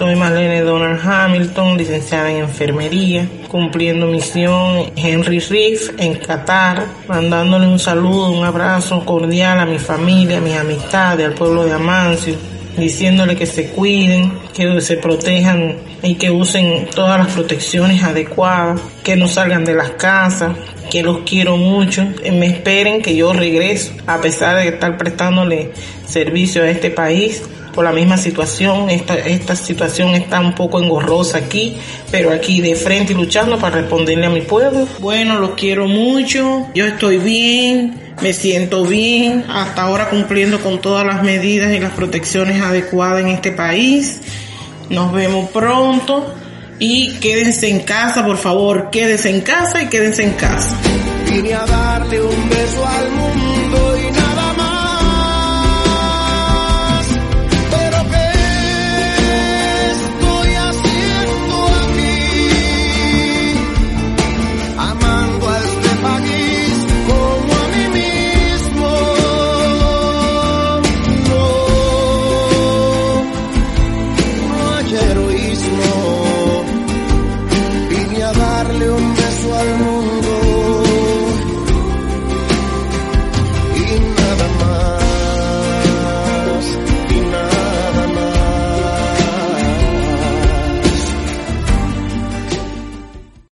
Soy Marlene Donald Hamilton, licenciada en enfermería, cumpliendo misión Henry Riff en Qatar, mandándole un saludo, un abrazo cordial a mi familia, a mis amistades, al pueblo de Amancio, diciéndole que se cuiden, que se protejan y que usen todas las protecciones adecuadas, que no salgan de las casas, que los quiero mucho, me esperen que yo regreso, a pesar de estar prestándole servicio a este país por la misma situación, esta, esta situación está un poco engorrosa aquí, pero aquí de frente y luchando para responderle a mi pueblo. Bueno, los quiero mucho, yo estoy bien, me siento bien, hasta ahora cumpliendo con todas las medidas y las protecciones adecuadas en este país. Nos vemos pronto y quédense en casa, por favor, quédense en casa y quédense en casa. Vine a darle un beso al mundo